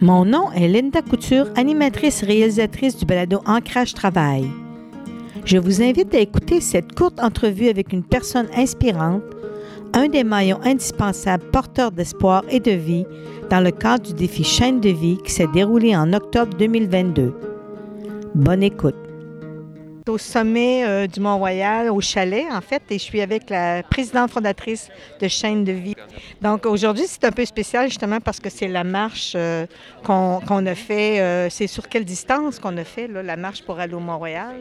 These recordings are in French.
Mon nom est Linda Couture, animatrice réalisatrice du balado Ancrage Travail. Je vous invite à écouter cette courte entrevue avec une personne inspirante, un des maillons indispensables porteurs d'espoir et de vie dans le cadre du défi Chaîne de vie qui s'est déroulé en octobre 2022. Bonne écoute au sommet euh, du Mont-Royal, au chalet, en fait, et je suis avec la présidente fondatrice de Chaîne de vie. Donc aujourd'hui, c'est un peu spécial justement parce que c'est la marche euh, qu'on a fait. Euh, c'est sur quelle distance qu'on a fait la marche pour aller au Mont-Royal?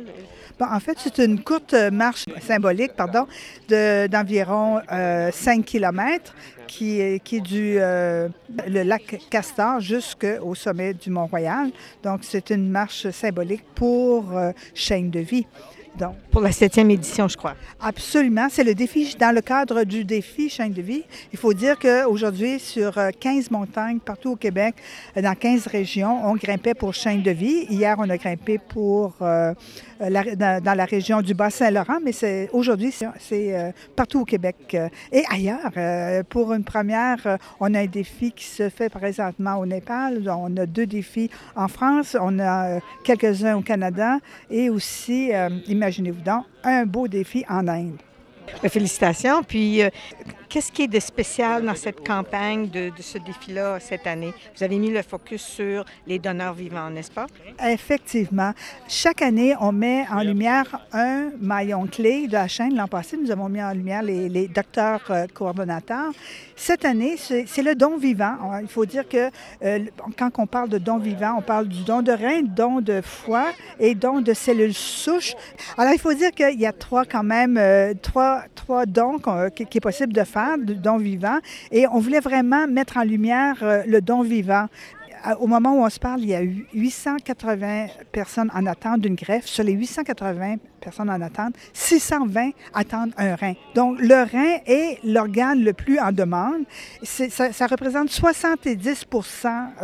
Bon, en fait, c'est une courte marche symbolique, pardon, d'environ 5 km qui est, qui du le lac Castor jusqu'au sommet du Mont-Royal. Donc, c'est une marche symbolique pour Chaîne de vie. filosofie Donc, pour la septième édition, je crois. Absolument. C'est le défi, dans le cadre du défi Chaîne de vie. Il faut dire qu'aujourd'hui, sur 15 euh, montagnes partout au Québec, euh, dans 15 régions, on grimpait pour Chaîne de vie. Hier, on a grimpé pour, euh, dans, la région du Bas-Saint-Laurent, mais c'est, aujourd'hui, c'est, partout au Québec et ailleurs. pour une première, on a un défi qui se fait présentement au Népal. On a deux défis en France. On a quelques-uns au Canada et aussi, imaginez-vous donc, un beau défi en Inde. Félicitations. Puis, euh, qu'est-ce qui est de spécial dans cette campagne de, ce défi-là cette année? Vous avez mis le focus sur les donneurs vivants, n'est-ce pas? Effectivement. Chaque année, on met en lumière un maillon clé de la chaîne. L'an passé, nous avons mis en lumière les, docteurs euh, coordonnateurs. Cette année, c'est le don vivant. Il faut dire que euh, quand on parle de don vivant, on parle du don de rein, don de foie et don de cellules souches. Alors, il faut dire qu'il y a trois quand même, trois trois, dons qui, est possible de faire, de dons vivants. Et on voulait vraiment mettre en lumière euh, le don vivant. Au moment où on se parle, il y a eu 880 personnes en attente d'une greffe. Sur les 880 personnes en attente, 620 attendent un rein. Donc, le rein est l'organe le plus en demande. Ça, représente 70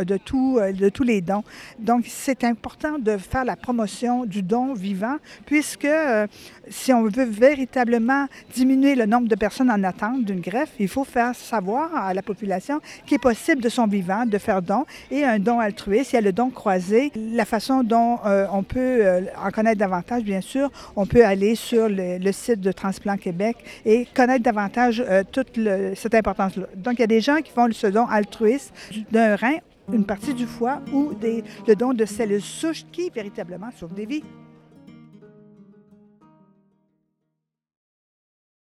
de, tout, euh, de tous les dons. Donc, c'est important de faire la promotion du don vivant, puisque euh, si on veut véritablement diminuer le nombre de personnes en attente d'une greffe, il faut faire savoir à la population qu'il est possible de son vivant de faire don et un don altruiste. Il y a le don croisé. La façon dont euh, on peut en connaître davantage, bien sûr, on peut aller sur le, site de Transplant Québec et connaître davantage euh, toute cette importance-là. Donc, il y a des gens qui font ce don altruiste d'un rein, une partie du foie ou des, le don de cellules souches qui véritablement sauvent des vies.